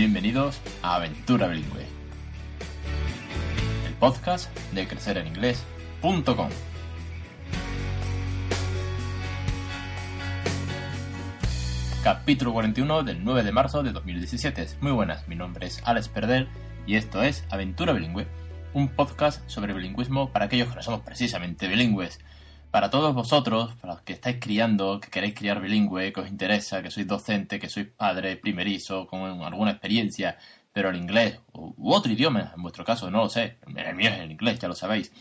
Bienvenidos a Aventura Bilingüe, el podcast de crecereninglés.com. Capítulo 41 del 9 de marzo de 2017. Muy buenas, mi nombre es Alex Perder y esto es Aventura Bilingüe, un podcast sobre bilingüismo para aquellos que no somos precisamente bilingües. Para todos vosotros, para los que estáis criando, que queréis criar bilingüe, que os interesa, que sois docente, que sois padre primerizo, con alguna experiencia, pero el inglés u otro idioma, en vuestro caso, no lo sé, el mío es el inglés, ya lo sabéis.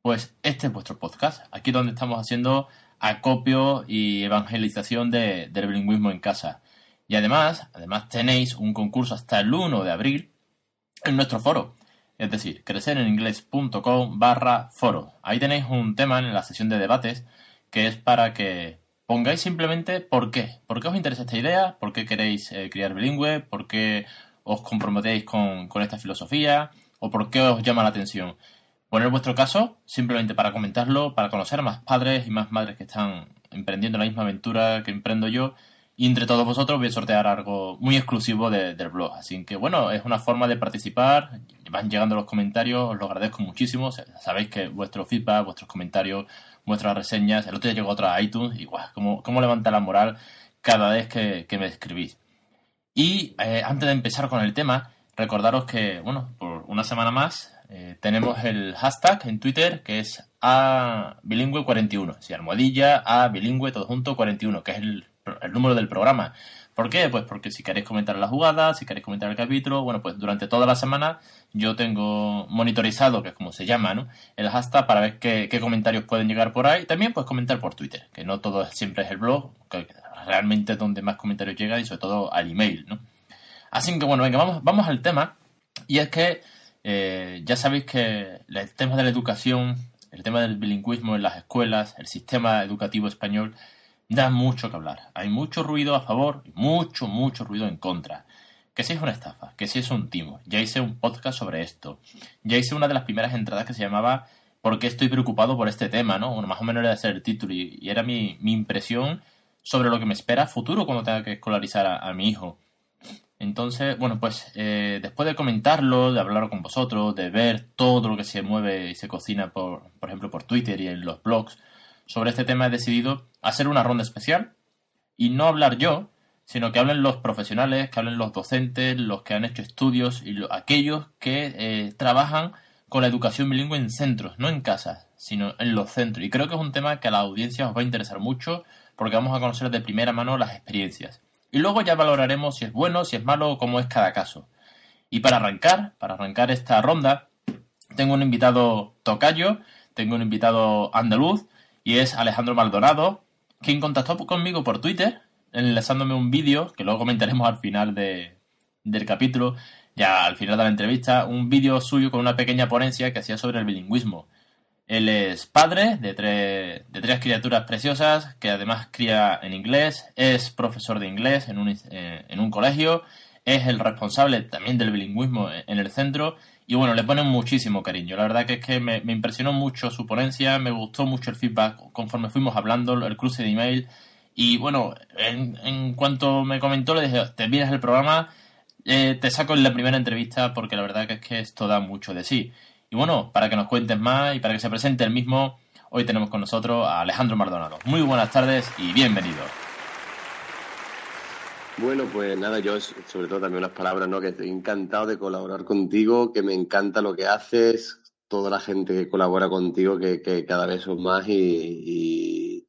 Pues este es vuestro podcast, aquí donde estamos haciendo acopio y evangelización de, del bilingüismo en casa. Y además, además tenéis un concurso hasta el 1 de abril en nuestro foro es decir, crecereninglés.com barra foro. Ahí tenéis un tema en la sesión de debates que es para que pongáis simplemente por qué. ¿Por qué os interesa esta idea? ¿Por qué queréis eh, criar bilingüe? ¿Por qué os comprometéis con, con esta filosofía? ¿O por qué os llama la atención? Poner vuestro caso simplemente para comentarlo, para conocer a más padres y más madres que están emprendiendo la misma aventura que emprendo yo y entre todos vosotros voy a sortear algo muy exclusivo del blog. Así que bueno, es una forma de participar. Van llegando los comentarios, os lo agradezco muchísimo. Sabéis que vuestro feedback, vuestros comentarios, vuestras reseñas. El otro día llegó otra a iTunes y guau, cómo, levanta la moral cada vez que, me escribís. Y eh, antes de empezar con el tema, recordaros que, bueno, por una semana más eh, tenemos el hashtag en Twitter que es a bilingüe 41. Si almohadilla a bilingüe todo junto 41, que es el el número del programa. ¿Por qué? Pues porque si queréis comentar la jugada, si queréis comentar el capítulo, bueno, pues durante toda la semana yo tengo monitorizado, que es como se llama, ¿no? El hashtag para ver qué, comentarios pueden llegar por ahí. También puedes comentar por Twitter, que no todo siempre es el blog, que realmente es donde más comentarios llegan y sobre todo al email, ¿no? Así que bueno, venga, vamos, vamos al tema. Y es que eh, ya sabéis que el tema de la educación, el tema del bilingüismo en las escuelas, el sistema educativo español, da mucho que hablar. Hay mucho ruido a favor y mucho, mucho ruido en contra. Que si es una estafa, que si es un timo. Ya hice un podcast sobre esto. Ya hice una de las primeras entradas que se llamaba ¿Por qué estoy preocupado por este tema? ¿no? Bueno, más o menos era ese el título y, era mi, impresión sobre lo que me espera a futuro cuando tenga que escolarizar a, mi hijo. Entonces, bueno, pues eh, después de comentarlo, de hablar con vosotros, de ver todo lo que se mueve y se cocina, por, por ejemplo, por Twitter y en los blogs, sobre este tema he decidido hacer una ronda especial y no hablar yo, sino que hablen los profesionales, que hablen los docentes, los que han hecho estudios y aquellos que eh, trabajan con la educación bilingüe en centros, no en casas, sino en los centros. Y creo que es un tema que a la audiencia os va a interesar mucho porque vamos a conocer de primera mano las experiencias. Y luego ya valoraremos si es bueno, si es malo o cómo es cada caso. Y para arrancar, para arrancar esta ronda, tengo un invitado tocayo, tengo un invitado andaluz, y es Alejandro Maldonado, quien contactó conmigo por Twitter, enlazándome un vídeo, que luego comentaremos al final del capítulo, ya al final de la entrevista, un vídeo suyo con una pequeña ponencia que hacía sobre el bilingüismo. Él es padre de tres, de tres criaturas preciosas, que además cría en inglés, es profesor de inglés en un, eh, en un colegio, es el responsable también del bilingüismo en el centro y bueno, le ponen muchísimo cariño. La verdad que es que me, impresionó mucho su ponencia, me gustó mucho el feedback conforme fuimos hablando, el cruce de email. Y bueno, en, cuanto me comentó, le dije, te vienes el programa, eh, te saco en la primera entrevista porque la verdad que es que esto da mucho de sí. Y bueno, para que nos cuentes más y para que se presente el mismo, hoy tenemos con nosotros a Alejandro Maldonado. Muy buenas tardes y bienvenido. Bueno, pues nada, yo sobre todo también unas palabras, ¿no? Que estoy encantado de colaborar contigo, que me encanta lo que haces, toda la gente que colabora contigo, que, cada vez son más y,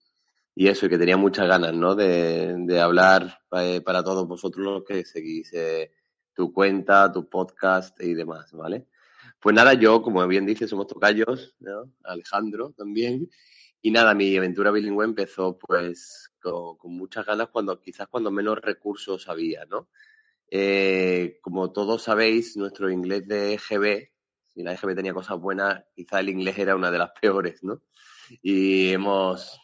y, eso, y que tenía muchas ganas, ¿no? De, hablar eh, para todos vosotros los que seguís eh, tu cuenta, tu podcast y demás, ¿vale? Pues nada, yo, como bien dices, somos tocayos, ¿no? Alejandro también. Y nada, mi aventura bilingüe empezó pues con, muchas ganas cuando quizás cuando menos recursos había, ¿no? Eh, como todos sabéis, nuestro inglés de EGB, si la EGB tenía cosas buenas, quizás el inglés era una de las peores, ¿no? Y hemos,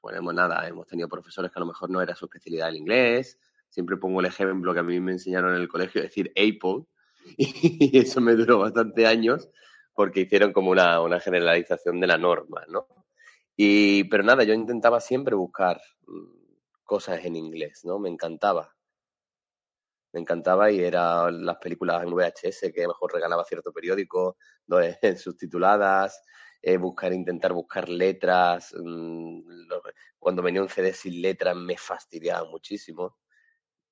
pues nada, hemos tenido profesores que a lo mejor no era su especialidad el inglés. Siempre pongo el ejemplo que a mí me enseñaron en el colegio, decir Apple, y eso me duró bastante años porque hicieron como una, una generalización de la norma, ¿no? Y, pero nada, yo intentaba siempre buscar mm, cosas en inglés, ¿no? Me encantaba. me encantaba y eran las películas en VHS que mejor regalaba cierto periódico, subtituladas, eh, buscar, intentar buscar letras. Mm, cuando venía un CD sin letras me fastidiaba muchísimo.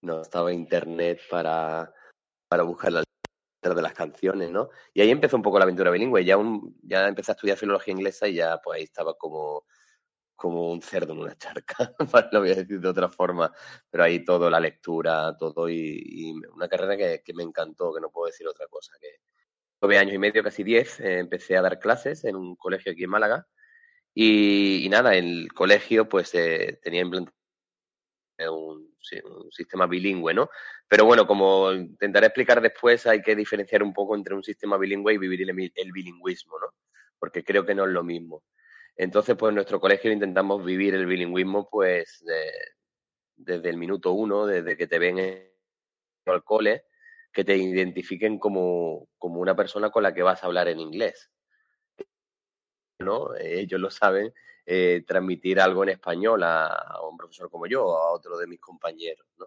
No estaba internet para, para buscar las letras de las canciones, ¿no? Y ahí empezó un poco la aventura bilingüe. Ya, un, ya empecé a estudiar filología inglesa y ya pues ahí estaba como como un cerdo en una charca, lo voy a decir de otra forma, pero ahí todo, la lectura, todo y, una carrera que, me encantó, que no puedo decir otra cosa. que Nueve años y medio, casi diez, eh, empecé a dar clases en un colegio aquí en Málaga y, nada, el colegio pues eh, tenía implantado un, un, sistema bilingüe, ¿no? Pero bueno, como intentaré explicar después, hay que diferenciar un poco entre un sistema bilingüe y vivir el, bilingüismo, ¿no? Porque creo que no es lo mismo. Entonces, pues en nuestro colegio intentamos vivir el bilingüismo pues desde el minuto uno, desde que te ven al cole, que te identifiquen como, como una persona con la que vas a hablar en inglés. ¿no? Ellos lo saben, eh, transmitir algo en español a, un profesor como yo o a otro de mis compañeros, ¿no?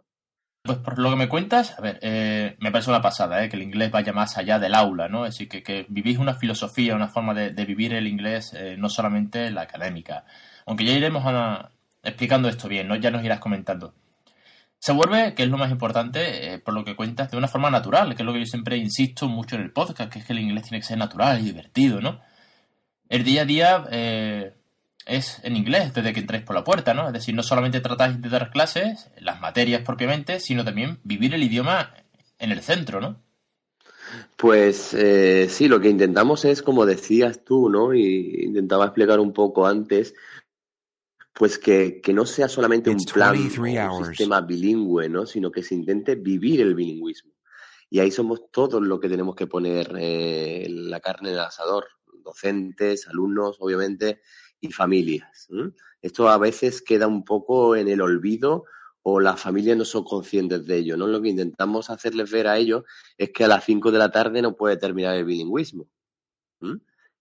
Pues por lo que me cuentas, a ver, eh, me parece una pasada, ¿eh? que el inglés vaya más allá del aula, ¿no? Es decir, que, que vivís una filosofía, una forma de, vivir el inglés, eh, no solamente la académica. Aunque ya iremos explicando esto bien, ¿no? Ya nos irás comentando. Se vuelve, que es lo más importante, por lo que cuentas, de una forma natural, que es lo que yo siempre insisto mucho en el podcast, que es que el inglés tiene que ser natural y divertido, ¿no? El día a día es en inglés desde que entréis por la puerta, ¿no? Es decir, no solamente tratáis de dar clases, las materias propiamente, sino también vivir el idioma en el centro, ¿no? Pues eh, sí, lo que intentamos es, como decías tú, ¿no? Y intentaba explicar un poco antes, pues que, no sea solamente un plan, un sistema bilingüe, ¿no? Sino que se intente vivir el bilingüismo. Y ahí somos todos los que tenemos que poner eh, la carne en el asador, docentes, alumnos, obviamente, familias. Esto a veces queda un poco en el olvido o las familias no son conscientes de ello. ¿no? Lo que intentamos hacerles ver a ellos es que a las 5 de la tarde no puede terminar el bilingüismo.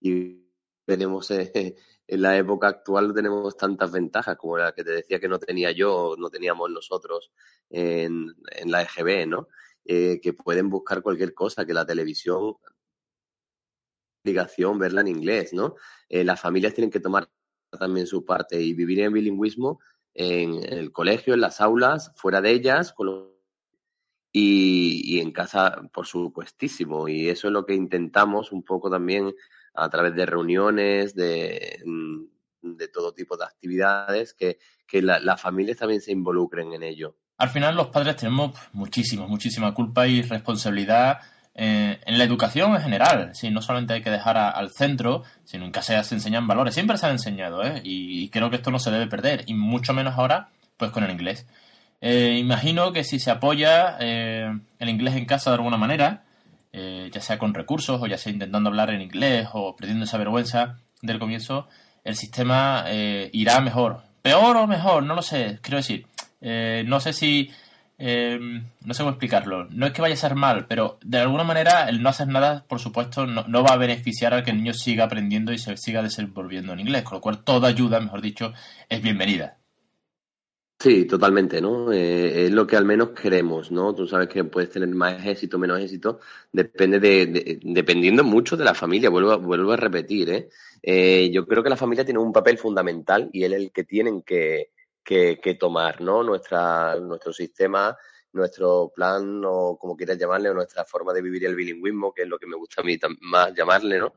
Y tenemos eh, en la época actual tenemos tantas ventajas como la que te decía que no tenía yo, no teníamos nosotros en, la EGB, ¿no? Eh, que pueden buscar cualquier cosa, que la televisión obligación verla en inglés, ¿no? Eh, las familias tienen que tomar también su parte y vivir en bilingüismo en, el colegio, en las aulas, fuera de ellas, y, en casa, por supuestísimo. Y eso es lo que intentamos un poco también a través de reuniones, de, mm, todo tipo de actividades, que, las familias también se involucren en ello. Al final los padres tenemos muchísima, muchísima culpa y responsabilidad eh, en la educación en general. Sí, no solamente hay que dejar al centro, sino en casa se enseñan valores. Siempre se han enseñado, ¿eh? Y, creo que esto no se debe perder, y mucho menos ahora, pues con el inglés. Eh, imagino que si se apoya eh, el inglés en casa de alguna manera, ya sea con recursos o ya sea intentando hablar en inglés o perdiendo esa vergüenza del comienzo, el sistema irá mejor. Peor o mejor, no lo sé. Quiero decir, no sé si eh, no sé cómo explicarlo. No es que vaya a ser mal, pero de alguna manera el no hacer nada, por supuesto, no, va a beneficiar a que el niño siga aprendiendo y se siga desenvolviendo en inglés, con lo cual toda ayuda, mejor dicho, es bienvenida. Sí, totalmente, ¿no? Eh, es lo que al menos queremos, ¿no? Tú sabes que puedes tener más éxito, menos éxito, depende de, dependiendo mucho de la familia, vuelvo, vuelvo a repetir, ¿eh? ¿eh? Yo creo que la familia tiene un papel fundamental y es el que tienen que, que, tomar, ¿no? Nuestra, nuestro sistema, nuestro plan, o como quieras llamarle, o nuestra forma de vivir el bilingüismo, que es lo que me gusta a mí más llamarle, ¿no?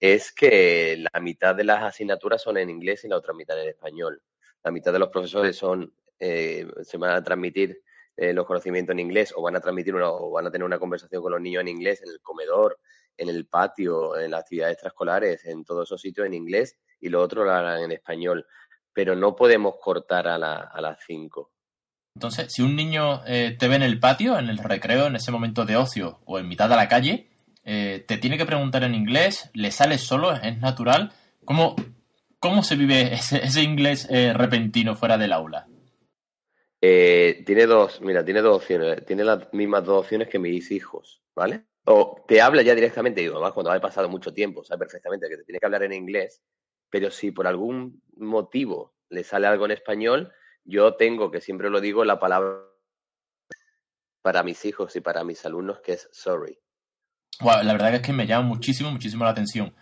Es que la mitad de las asignaturas son en inglés y la otra mitad en español. La mitad de los profesores son, eh, se van a transmitir eh, los conocimientos en inglés o van a transmitir una, o van a tener una conversación con los niños en inglés en el comedor, en el patio, en las actividades extraescolares, en todos esos sitios en inglés y lo otro lo harán en español pero no podemos cortar a, las 5. Entonces, si un niño eh, te ve en el patio, en el recreo, en ese momento de ocio o en mitad de la calle, eh, te tiene que preguntar en inglés, le sale solo, es natural. ¿Cómo, cómo se vive ese, inglés eh, repentino fuera del aula? tiene dos, mira, tiene dos opciones. Tiene las mismas dos opciones que mis hijos, ¿vale? O te habla ya directamente, digo, además cuando ha pasado mucho tiempo, sabe perfectamente que te tiene que hablar en inglés, pero si por algún motivo le sale algo en español, yo tengo, que siempre lo digo, la palabra para mis hijos y para mis alumnos, que es sorry. la verdad es que me llama muchísimo, muchísimo la atención,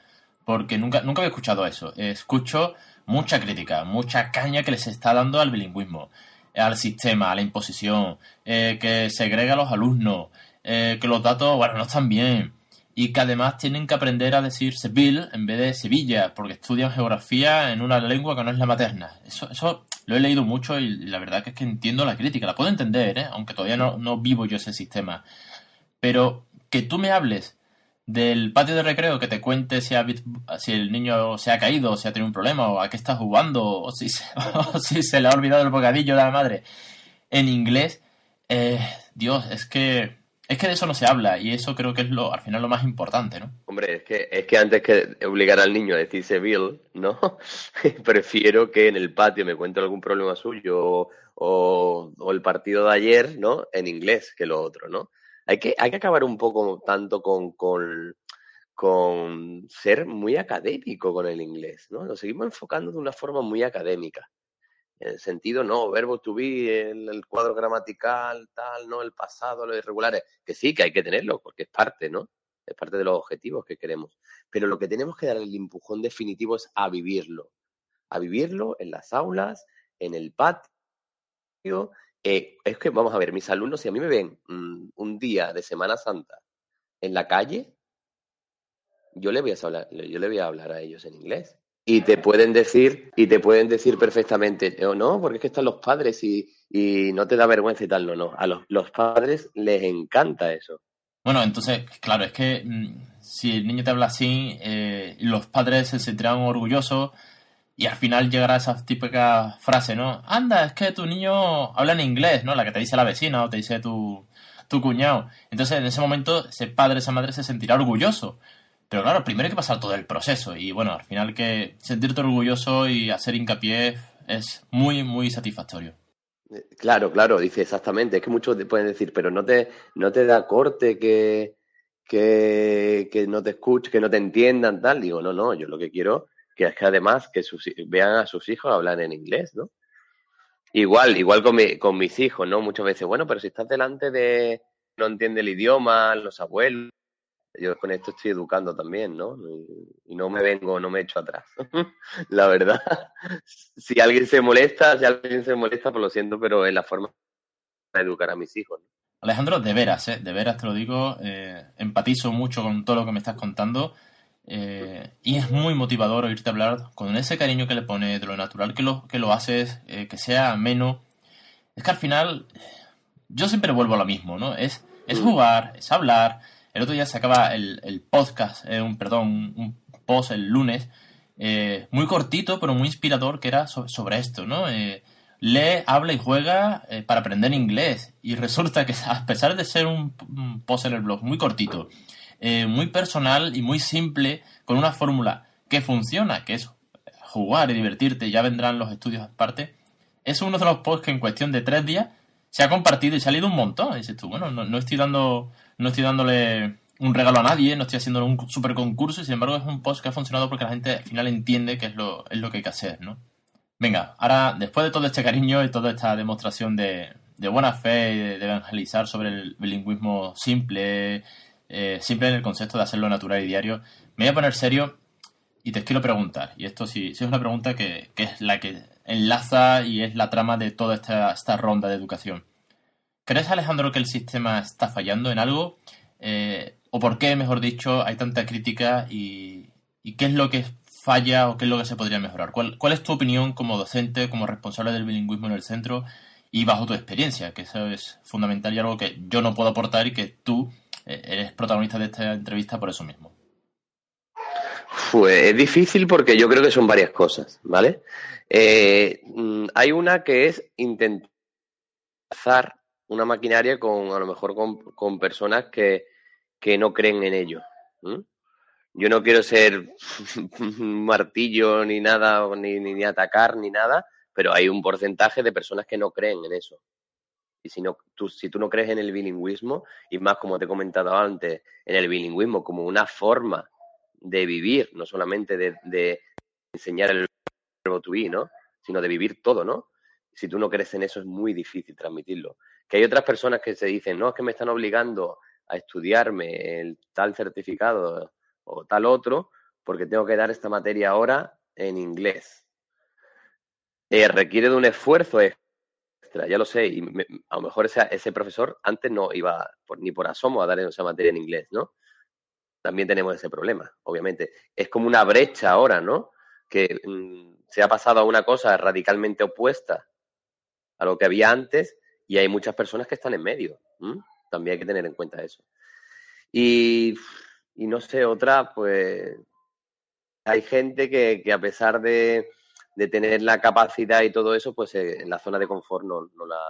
porque nunca, nunca había escuchado eso. Escucho mucha crítica, mucha caña que les está dando al bilingüismo, al sistema, a la imposición, eh, que segrega a los alumnos, eh, que los datos, bueno, no están bien, y que además tienen que aprender a decir Seville en vez de Sevilla, porque estudian geografía en una lengua que no es la materna. Eso, eso lo he leído mucho y la verdad es que entiendo la crítica, la puedo entender, ¿eh? aunque todavía no, no vivo yo ese sistema. Pero que tú me hables del patio de recreo, que te cuente si, si el niño se ha caído, si ha tenido un problema, o a qué está jugando, o si, si se le ha olvidado el bocadillo de la madre, en inglés, eh, Dios, es que es que de eso no se habla y eso creo que es lo al final lo más importante, ¿no? Hombre, es que, es que antes que obligar al niño a decir Seville, ¿no? Prefiero que en el patio me cuente algún problema suyo o, el partido de ayer, ¿no? En inglés que lo otro, ¿no? Hay que, hay que acabar un poco tanto con, con, con ser muy académico con el inglés, ¿no? Lo seguimos enfocando de una forma muy académica el sentido, no, verbo to be, el, cuadro gramatical, tal, no, el pasado, los irregulares, que sí, que hay que tenerlo, porque es parte, ¿no? Es parte de los objetivos que queremos. Pero lo que tenemos que dar el empujón definitivo es a vivirlo. A vivirlo en las aulas, en el patio. Eh, es que, vamos a ver, mis alumnos, si a mí me ven mm, un día de Semana Santa en la calle, yo le voy a hablar, yo le voy a hablar a ellos en inglés y te pueden decir y te pueden decir perfectamente o oh, no porque es que están los padres y, y, no te da vergüenza y tal no no a los, los padres les encanta eso. Bueno entonces claro es que mm, si el niño te habla así eh, los padres se sentirán orgullosos y al final llegará esa típica frase no anda es que tu niño habla en inglés no la que te dice la vecina o te dice tu tu cuñado. Entonces en ese momento ese padre esa madre se sentirá orgulloso pero claro, primero hay que pasar todo el proceso y bueno, al final que sentirte orgulloso y hacer hincapié es muy, muy satisfactorio. Eh, claro, claro, dice exactamente. Es que muchos pueden decir, pero no te, no te da corte que, que, que no te escuchen, que no te entiendan, tal. Digo, no, no, yo lo que quiero que es que además que sus, vean a sus hijos hablar en inglés, ¿no? Igual, igual con, mi, con mis hijos, ¿no? Muchas veces, bueno, pero si estás delante de no entiende el idioma, los abuelos, yo con esto estoy educando también, ¿no? Y, no me vengo, no me echo atrás. la verdad. si alguien se molesta, si alguien se molesta, pues lo siento, pero es la forma de educar a mis hijos. Alejandro, de veras, ¿eh? de veras te lo digo, eh, empatizo mucho con todo lo que me estás contando eh, y es muy motivador oírte hablar con ese cariño que le pones, de lo natural que lo, que lo haces, que sea ameno. Es que al final, yo siempre vuelvo a lo mismo, ¿no? Es, es mm. jugar, es hablar, el otro día sacaba el, el podcast, eh, un, perdón, un post el lunes, eh, muy cortito, pero muy inspirador, que era sobre esto, ¿no? Eh, lee, habla y juega para aprender inglés. Y resulta que a pesar de ser un, post en el blog muy cortito, muy personal y muy simple, con una fórmula que funciona, que es jugar y divertirte, ya vendrán los estudios aparte, es uno de los posts que en cuestión de tres días se ha compartido y se ha leído un montón. Y dices tú, bueno, no, no estoy dando no estoy dándole un regalo a nadie, no estoy haciendo un super concurso, y sin embargo es un post que ha funcionado porque la gente al final entiende que es lo, es lo que hay que hacer, ¿no? Venga, ahora, después de todo este cariño y toda esta demostración de, buena fe y de, evangelizar sobre el bilingüismo simple, eh, simple en el concepto de hacerlo natural y diario, me voy a poner serio y te quiero preguntar, y esto sí, sí es una pregunta que, que, es la que enlaza y es la trama de toda esta, esta ronda de educación. ¿Crees, Alejandro, que el sistema está fallando en algo? Eh, ¿O por qué, mejor dicho, hay tanta crítica y, qué es lo que falla o qué es lo que se podría mejorar? ¿Cuál, es tu opinión como docente, como responsable del bilingüismo en el centro y bajo tu experiencia? Que eso es fundamental y algo que yo no puedo aportar y que tú eh, eres protagonista de esta entrevista por eso mismo. Pues es difícil porque yo creo que son varias cosas, ¿vale? Eh, mm, hay una que es intentar una maquinaria con a lo mejor con, personas que, que, no creen en ello. Yo no quiero ser martillo ni nada, ni, ni, atacar ni nada, pero hay un porcentaje de personas que no creen en eso. Y si, no, tú, si tú no crees en el bilingüismo, y más como te he comentado antes, en el bilingüismo como una forma de vivir, no solamente de, enseñar el verbo to be, ¿no? sino de vivir todo, ¿no? Si tú no crees en eso es muy difícil transmitirlo. Que hay otras personas que se dicen, no, es que me están obligando a estudiarme el tal certificado o tal otro, porque tengo que dar esta materia ahora en inglés. Eh, requiere de un esfuerzo extra, ya lo sé, y a lo mejor ese, ese profesor antes no iba ni por asomo a dar esa materia en inglés, ¿no? También tenemos ese problema, obviamente. Es como una brecha ahora, ¿no? Que mm, se ha pasado a una cosa radicalmente opuesta a lo que había antes y hay muchas personas que están en medio. También hay que tener en cuenta eso. Y, no sé, otra, pues hay gente que, a pesar de, tener la capacidad y todo eso, pues eh, en la zona de confort no, no, la,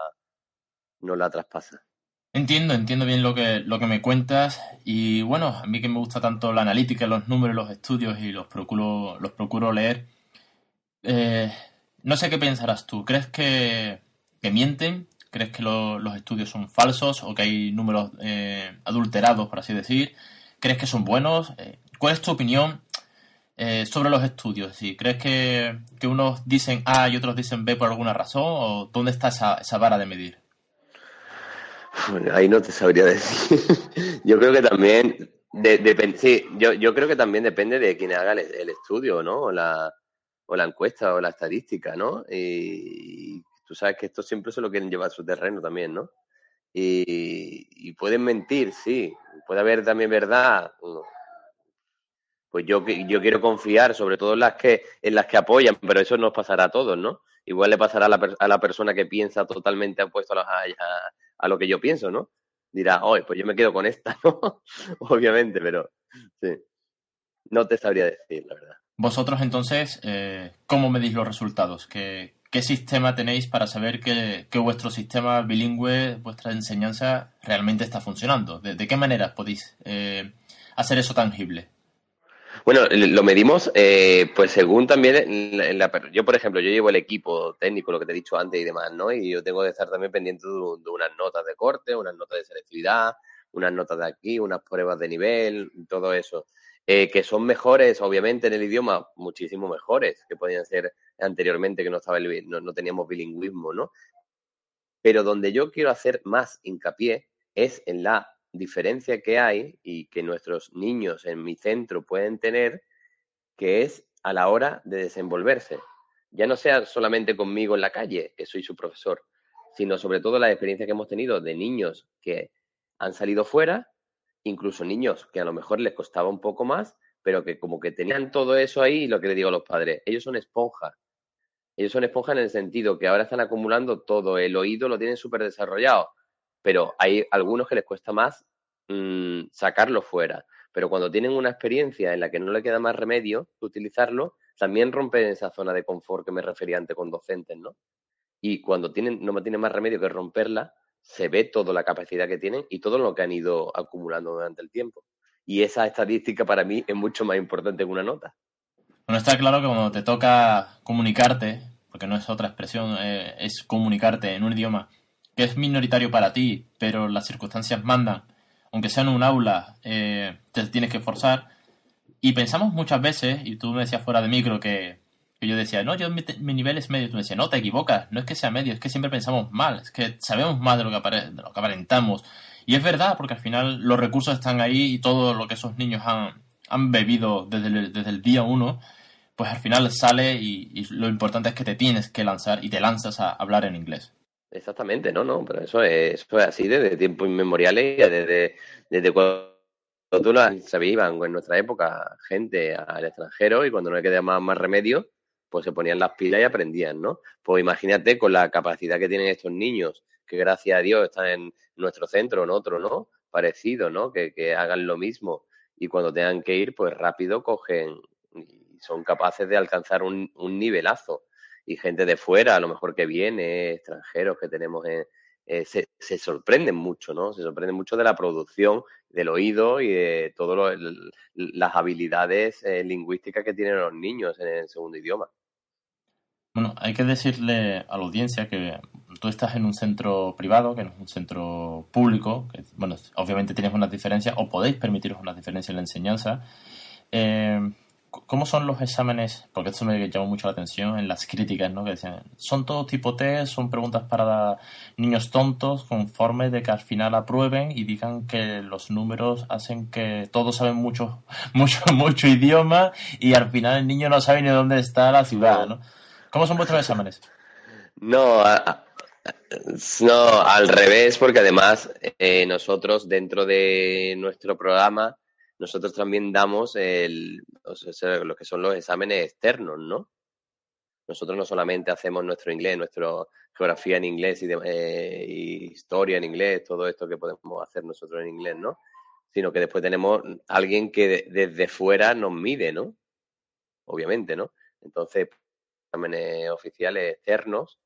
no la traspasa. Entiendo, entiendo bien lo que, lo que me cuentas y bueno, a mí que me gusta tanto la analítica, los números, los estudios y los procuro, los procuro leer. Eh, no sé qué pensarás tú. ¿Crees que, que mienten? ¿Crees que los estudios son falsos o que hay números eh, adulterados, por así decir? ¿Crees que son buenos? Eh, ¿Cuál es tu opinión eh, sobre los estudios? ¿Sí? ¿Crees que, unos dicen A y otros dicen B por alguna razón? ¿O dónde está esa, esa vara de medir? Ahí no te sabría decir. yo creo que también, de, sí, yo, yo creo que también depende de quién haga el, estudio, ¿no? O la, o la encuesta o la estadística, ¿no? Y, tú sabes que esto siempre se lo quieren llevar a su terreno también, ¿no? Y, pueden mentir, sí. Puede haber también verdad. Pues yo, yo quiero confiar, sobre todo en las que, en las que apoyan, pero eso nos pasará a todos, ¿no? Igual le pasará a la, a la persona que piensa totalmente opuesto a, a, a lo que yo pienso, ¿no? Dirá, oye, pues yo me quedo con esta, ¿no? Obviamente, pero sí. No te sabría decir, la verdad. Vosotros entonces, eh, ¿cómo medís los resultados? ¿Qué, ¿Qué, sistema tenéis para saber que, vuestro sistema bilingüe, vuestra enseñanza realmente está funcionando? ¿De, qué manera podéis eh, hacer eso tangible? Bueno, lo medimos, eh, pues según también, la, yo por ejemplo, yo llevo el equipo técnico, lo que te he dicho antes y demás, ¿no? Y yo tengo que estar también pendiente de, unas notas de corte, unas notas de selectividad, unas notas de aquí, unas pruebas de nivel, todo eso. Eh, que son mejores, obviamente, en el idioma, muchísimo mejores que podían ser anteriormente, que no, estaba no, no teníamos bilingüismo, ¿no? Pero donde yo quiero hacer más hincapié es en la diferencia que hay y que nuestros niños en mi centro pueden tener, que es a la hora de desenvolverse. Ya no sea solamente conmigo en la calle, que soy su profesor, sino sobre todo la experiencia que hemos tenido de niños que han salido fuera, incluso niños que a lo mejor les costaba un poco más, pero que como que tenían todo eso ahí, lo que le digo a los padres, ellos son esponjas. Ellos son esponjas en el sentido que ahora están acumulando todo, el oído lo tienen súper desarrollado, pero hay algunos que les cuesta más mm, sacarlo fuera. Pero cuando tienen una experiencia en la que no le queda más remedio utilizarlo, también rompen esa zona de confort que me refería antes con docentes, ¿no? Y cuando tienen, no tienen más remedio que romperla, se ve toda la capacidad que tienen y todo lo que han ido acumulando durante el tiempo. Y esa estadística para mí es mucho más importante que una nota. Bueno, está claro que cuando te toca comunicarte, porque no es otra expresión, eh, es comunicarte en un idioma que es minoritario para ti, pero las circunstancias mandan, aunque sea en un aula, eh, te tienes que esforzar. Y pensamos muchas veces, y tú me decías fuera de micro que, yo decía, no, yo mi, nivel es medio, tú me decías, no, te equivocas, no es que sea medio, es que siempre pensamos mal, es que sabemos más de lo que, aparentamos. Y es verdad, porque al final los recursos están ahí y todo lo que esos niños han, han bebido desde el, desde el día uno, pues al final sale y, lo importante es que te tienes que lanzar y te lanzas a hablar en inglés. Exactamente, no, no, pero eso es, eso es así desde tiempos inmemoriales, desde, desde cuando tú se iban en nuestra época gente al extranjero y cuando no le quedaba más, remedio, pues se ponían las pilas y aprendían, ¿no? Pues imagínate con la capacidad que tienen estos niños, que gracias a Dios están en nuestro centro, en otro, ¿no? Parecido, ¿no? Que, que hagan lo mismo y cuando tengan que ir, pues rápido cogen y son capaces de alcanzar un, un nivelazo y gente de fuera, a lo mejor que viene, extranjeros que tenemos, eh, se, se, sorprenden mucho, ¿no? Se sorprenden mucho de la producción, del oído y de todas las habilidades eh, lingüísticas que tienen los niños en el segundo idioma. Bueno, hay que decirle a la audiencia que tú estás en un centro privado, que no es un centro público, que, bueno, obviamente tienes unas diferencias o podéis permitiros unas diferencias en la enseñanza. Eh, ¿Cómo son los exámenes? Porque esto me llamó mucho la atención en las críticas, ¿no? Que decían, son todos tipo test, son preguntas para niños tontos, conforme de que al final aprueben y digan que los números hacen que todos saben mucho, mucho, mucho idioma y al final el niño no sabe ni dónde está la ciudad, ¿no? ¿Cómo son vuestros exámenes? No, no, al revés, porque además eh, nosotros dentro de nuestro programa nosotros también damos el, lo que son los exámenes externos, ¿no? Nosotros no solamente hacemos nuestro inglés, nuestra geografía en inglés y, eh, historia en inglés, todo esto que podemos hacer nosotros en inglés, ¿no? Sino que después tenemos alguien que desde fuera nos mide, ¿no? Obviamente, ¿no? Entonces, exámenes oficiales externos,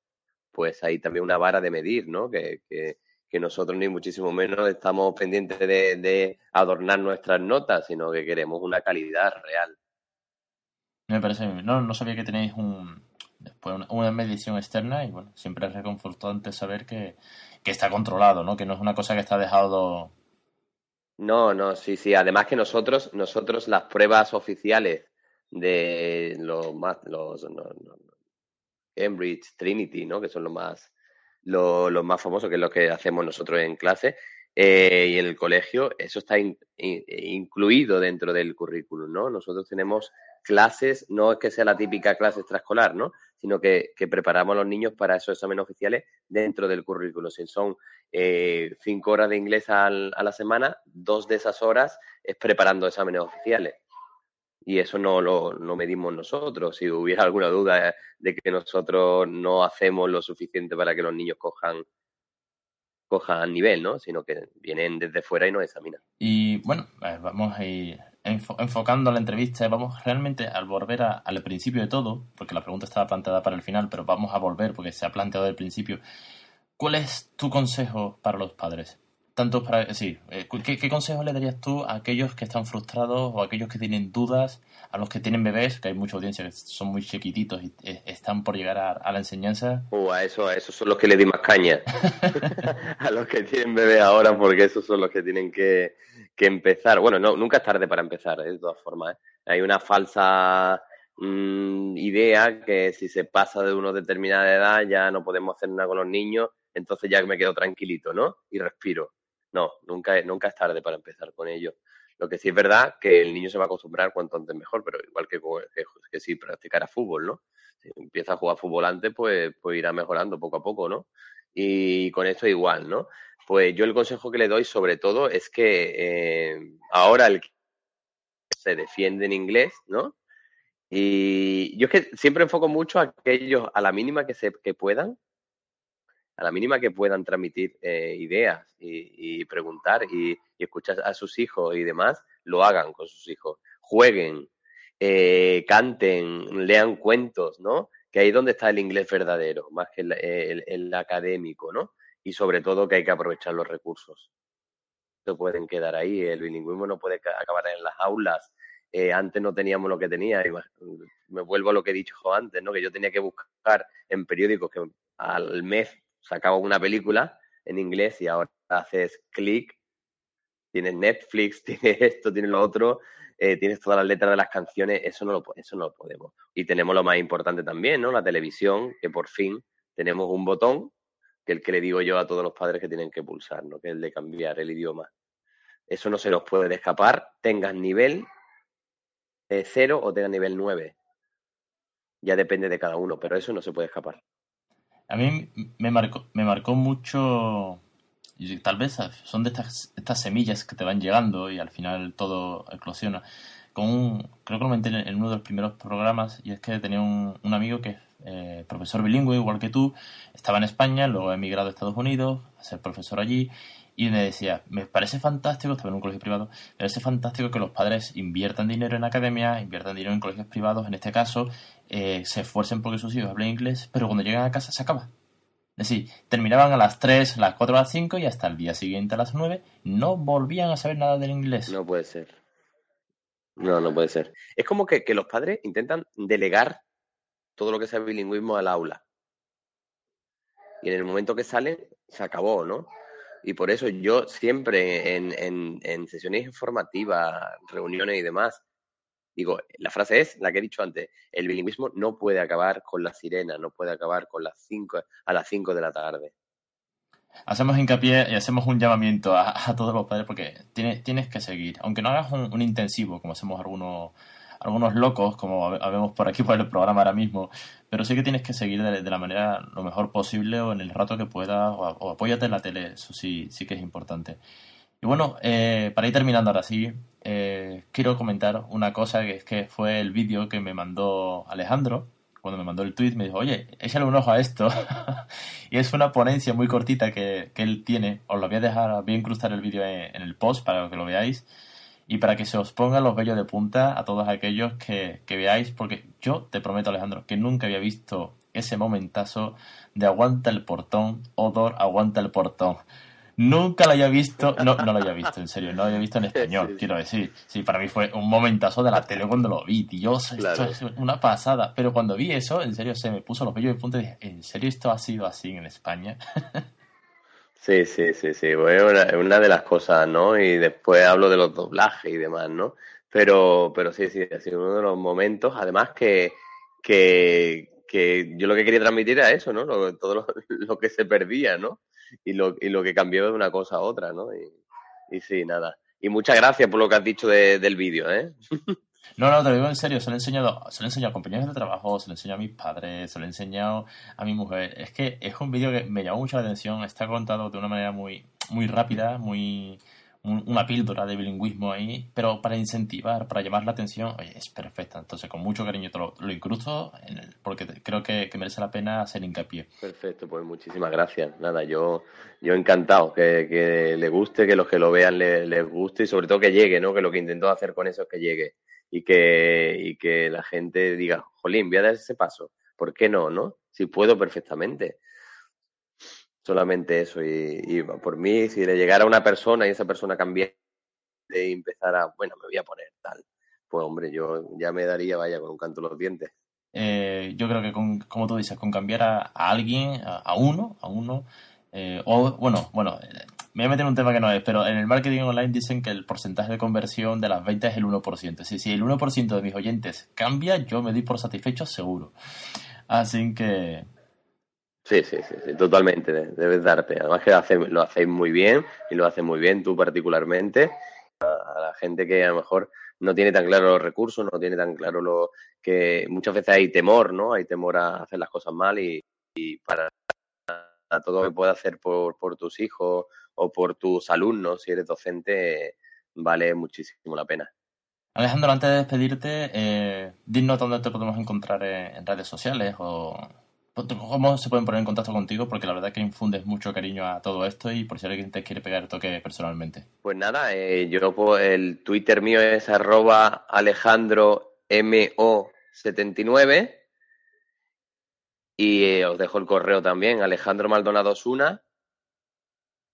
pues hay también una vara de medir, ¿no? Que, que, que nosotros ni muchísimo menos estamos pendientes de, adornar nuestras notas, sino que queremos una calidad real. Me parece, no, no sabía que tenéis un, después una, medición externa y bueno, siempre es reconfortante saber que, que, está controlado, ¿no? Que no es una cosa que está dejado. No, no, sí, sí. Además que nosotros, nosotros las pruebas oficiales de los más, los, Cambridge, Trinity, ¿no? Que son los más lo, más famoso, que es lo que hacemos nosotros en clase eh, y en el colegio, eso está incluido dentro del currículum, ¿no? Nosotros tenemos clases, no es que sea la típica clase extraescolar, ¿no? Sino que, preparamos a los niños para esos exámenes oficiales dentro del currículum. Si son eh, cinco horas de inglés a la semana, dos de esas horas es preparando exámenes oficiales y eso no lo no medimos nosotros. Si hubiera alguna duda de que nosotros no hacemos lo suficiente para que los niños cojan cojan nivel, ¿no? Sino que vienen desde fuera y nos examinan. Y bueno, vamos a ir enfocando la entrevista, vamos realmente al volver al principio de todo, porque la pregunta estaba planteada para el final, pero vamos a volver porque se ha planteado del principio. ¿Cuál es tu consejo para los padres? Tanto para sí eh, ¿qué, ¿qué, consejo le darías tú a aquellos que están frustrados o a aquellos que tienen dudas a los que tienen bebés que hay mucha audiencia que son muy chiquititos y eh, están por llegar a, la enseñanza uh, a eso a esos son los que le di más caña a los que tienen bebés ahora porque esos son los que tienen que, que empezar bueno no nunca es tarde para empezar ¿eh? de todas formas hay una falsa mm, idea que si se pasa de una determinada edad ya no podemos hacer nada con los niños entonces ya me quedo tranquilito, ¿no? Y respiro. No, nunca, nunca es tarde para empezar con ello. Lo que sí es verdad que el niño se va a acostumbrar cuanto antes mejor, pero igual que, que, si practicara fútbol, ¿no? Si empieza a jugar fútbol antes, pues, pues irá mejorando poco a poco, ¿no? Y con esto igual, ¿no? Pues yo el consejo que le doy sobre todo es que eh, ahora el que se defiende en inglés, ¿no? Y yo es que siempre enfoco mucho a aquellos, a la mínima que, se, que puedan, a la mínima que puedan transmitir eh, ideas y, preguntar y, escuchar a sus hijos y demás, lo hagan con sus hijos. Jueguen, eh, canten, lean cuentos, ¿no? Que ahí es donde está el inglés verdadero, más que el, académico, ¿no? Y sobre todo que hay que aprovechar los recursos. No pueden quedar ahí, el bilingüismo no puede acabar en las aulas. Eh, antes no teníamos lo que tenía, me vuelvo a lo que he dicho antes, ¿no? Que yo tenía que buscar en periódicos que al mes sacaba una película en inglés y ahora haces clic, tienes Netflix, tienes esto, tienes lo otro, eh, tienes todas las letras de las canciones, eso no, lo, eso no lo podemos. Y tenemos lo más importante también, ¿no? La televisión, que por fin tenemos un botón, que el que le digo yo a todos los padres que tienen que pulsar, ¿no? Que es el de cambiar el idioma. Eso no se nos puede escapar, tengas nivel eh, cero o tengas nivel 9. Ya depende de cada uno, pero eso no se puede escapar. A mí me marcó, me marcó mucho, y tal vez son de estas, estas semillas que te van llegando y al final todo eclosiona. Con un, creo que lo comenté en uno de los primeros programas y es que tenía un, amigo que es eh, profesor bilingüe, igual que tú, estaba en España, luego ha emigrado a Estados Unidos a ser profesor allí y me decía, me parece fantástico, estaba en un colegio privado, me parece fantástico que los padres inviertan dinero en academia, inviertan dinero en colegios privados, en este caso, eh, se esfuercen porque sus hijos hablen inglés, pero cuando llegan a casa se acaba. Es decir, terminaban a las 3, a las 4, a las 5 y hasta el día siguiente a las 9 no volvían a saber nada del inglés. No puede ser. No, no puede ser. Es como que, que los padres intentan delegar todo lo que sea bilingüismo al aula. Y en el momento que salen, se acabó, ¿no? Y por eso yo siempre en, en, sesiones informativas, reuniones y demás, Digo, la frase es la que he dicho antes, el bilingüismo no puede acabar con la sirena, no puede acabar con las cinco, a las 5 de la tarde. Hacemos hincapié y hacemos un llamamiento a, todos los padres porque tienes, tienes que seguir, aunque no hagas un, intensivo como hacemos algunos algunos locos, como vemos por aquí por el programa ahora mismo, pero sí que tienes que seguir de, la manera lo mejor posible o en el rato que puedas, o, apóyate en la tele, eso sí, sí que es importante. Y bueno, eh, para ir terminando ahora sí, eh, quiero comentar una cosa que es que fue el vídeo que me mandó Alejandro, cuando me mandó el tweet, me dijo, oye, échale un ojo a esto. y es una ponencia muy cortita que, él tiene. Os lo voy a dejar, voy a incrustar el vídeo en, el post para que lo veáis. Y para que se os pongan los vellos de punta a todos aquellos que, que veáis, porque yo te prometo, Alejandro, que nunca había visto ese momentazo de aguanta el portón, Odor aguanta el portón. Nunca lo había visto, no, no lo había visto, en serio, no lo había visto en español, quiero decir. Sí, para mí fue un momentazo de la tele cuando lo vi, Dios, esto es una pasada. Pero cuando vi eso, en serio, se me puso los vellos de punta y dije, ¿en serio esto ha sido así en España? Sí, sí, sí, sí, fue una, de las cosas, ¿no? Y después hablo de los doblajes y demás, ¿no? Pero, pero sí, sí, ha sido uno de los momentos, además que, que, que yo lo que quería transmitir era eso, ¿no? todo lo, lo que se perdía, ¿no? y lo, y lo que cambió de una cosa a otra, ¿no? Y, y sí, nada. Y muchas gracias por lo que has dicho del vídeo, ¿eh? No, no, te lo digo en serio, se lo he enseñado, se lo he enseñado a compañeros de trabajo, se lo he enseñado a mis padres, se lo he enseñado a mi mujer. Es que es un vídeo que me llamó mucho la atención, está contado de una manera muy, muy rápida, muy, una píldora de bilingüismo ahí, pero para incentivar, para llamar la atención, oye, es perfecta. Entonces, con mucho cariño te lo, lo incrusto porque creo que, merece la pena hacer hincapié. Perfecto, pues muchísimas gracias. Nada, yo, yo encantado que, le guste, que los que lo vean les guste y sobre todo que llegue, ¿no? Que lo que intento hacer con eso es que llegue y que, y que la gente diga, jolín, voy a dar ese paso. ¿Por qué no, no? Si puedo perfectamente solamente eso. Y, por mí, si le llegara a una persona y esa persona cambiara y empezara, bueno, me voy a poner tal, pues hombre, yo ya me daría, vaya, con un canto los dientes. Eh, yo creo que, con, como tú dices, con cambiar a, alguien, a, uno, a uno, eh, o bueno, bueno, me voy a meter en un tema que no es, pero en el marketing online dicen que el porcentaje de conversión de las ventas es el 1%. Si, si el 1% de mis oyentes cambia, yo me doy por satisfecho seguro. Así que Sí, sí, sí, totalmente, debes darte. Además que lo, hacéis muy bien y lo haces muy bien tú particularmente. A, la gente que a lo mejor no tiene tan claro los recursos, no tiene tan claro lo que muchas veces hay temor, ¿no? Hay temor a hacer las cosas mal y, para todo lo que puedas hacer por, por tus hijos o por tus alumnos, si eres docente, vale muchísimo la pena. Alejandro, antes de despedirte, eh, dinos dónde te podemos encontrar en redes sociales o ¿Cómo se pueden poner en contacto contigo? Porque la verdad que infundes mucho cariño a todo esto y por si alguien te quiere pegar el toque personalmente. Pues nada, eh, yo el Twitter mío es arroba alejandromo79 y eh, os dejo el correo también, alejandromaldonadosuna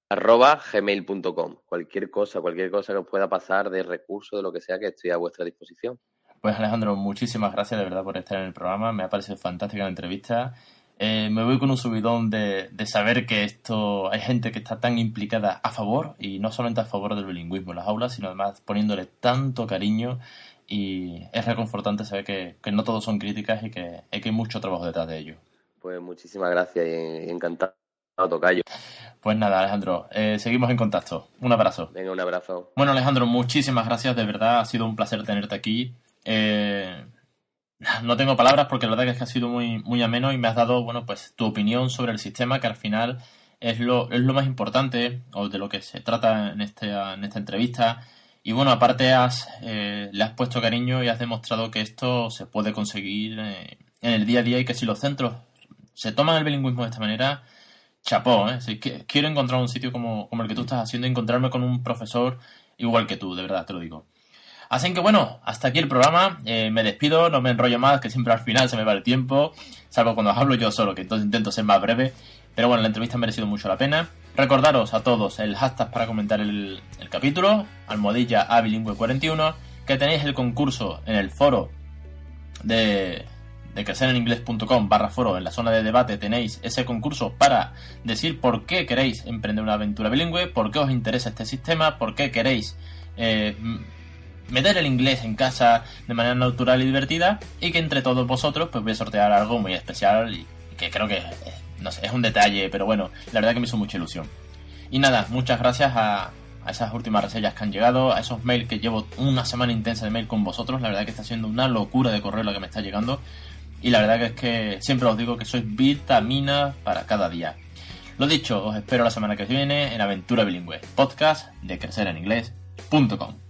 arroba gmail.com. Cualquier cosa, cualquier cosa que os pueda pasar de recursos, de lo que sea, que estoy a vuestra disposición. Pues Alejandro, muchísimas gracias de verdad por estar en el programa. Me ha parecido fantástica la entrevista eh, me voy con un subidón de, saber que esto hay gente que está tan implicada a favor y no solamente a favor del bilingüismo en las aulas, sino además poniéndole tanto cariño y es reconfortante saber que, no todos son críticas y que, hay mucho trabajo detrás de ello. Pues muchísimas gracias y encantado, Tocayo. Pues nada, Alejandro, eh, seguimos en contacto. Un abrazo. Venga, un abrazo. Bueno, Alejandro, muchísimas gracias, de verdad, ha sido un placer tenerte aquí. Eh, no tengo palabras porque la verdad es que ha sido muy, muy ameno y me has dado, bueno, pues tu opinión sobre el sistema que al final es lo, es lo más importante o de lo que se trata en, este, en esta entrevista. Y bueno, aparte has, eh, le has puesto cariño y has demostrado que esto se puede conseguir eh, en el día a día y que si los centros se toman el bilingüismo de esta manera, chapó, ¿eh? quiero encontrar un sitio como, como el que tú estás haciendo, encontrarme con un profesor igual que tú, de verdad, te lo digo. Así que bueno, hasta aquí el programa. Eh, me despido, no me enrollo más, que siempre al final se me va el tiempo, salvo cuando hablo yo solo, que entonces intento ser más breve. Pero bueno, la entrevista ha merecido mucho la pena. Recordaros a todos el hashtag para comentar el, capítulo, almohadilla a bilingüe 41, que tenéis el concurso en el foro de, de crecereninglés.com barra foro en la zona de debate tenéis ese concurso para decir por qué queréis emprender una aventura bilingüe, por qué os interesa este sistema, por qué queréis eh, meter el inglés en casa de manera natural y divertida y que entre todos vosotros pues voy a sortear algo muy especial y que creo que no sé, es un detalle, pero bueno, la verdad que me hizo mucha ilusión. Y nada, muchas gracias a, esas últimas reseñas que han llegado, a esos mails que llevo una semana intensa de mail con vosotros. La verdad que está siendo una locura de correo lo que me está llegando. Y la verdad que es que siempre os digo que sois vitamina para cada día. Lo dicho, os espero la semana que viene en Aventura Bilingüe, podcast de crecereninglés.com.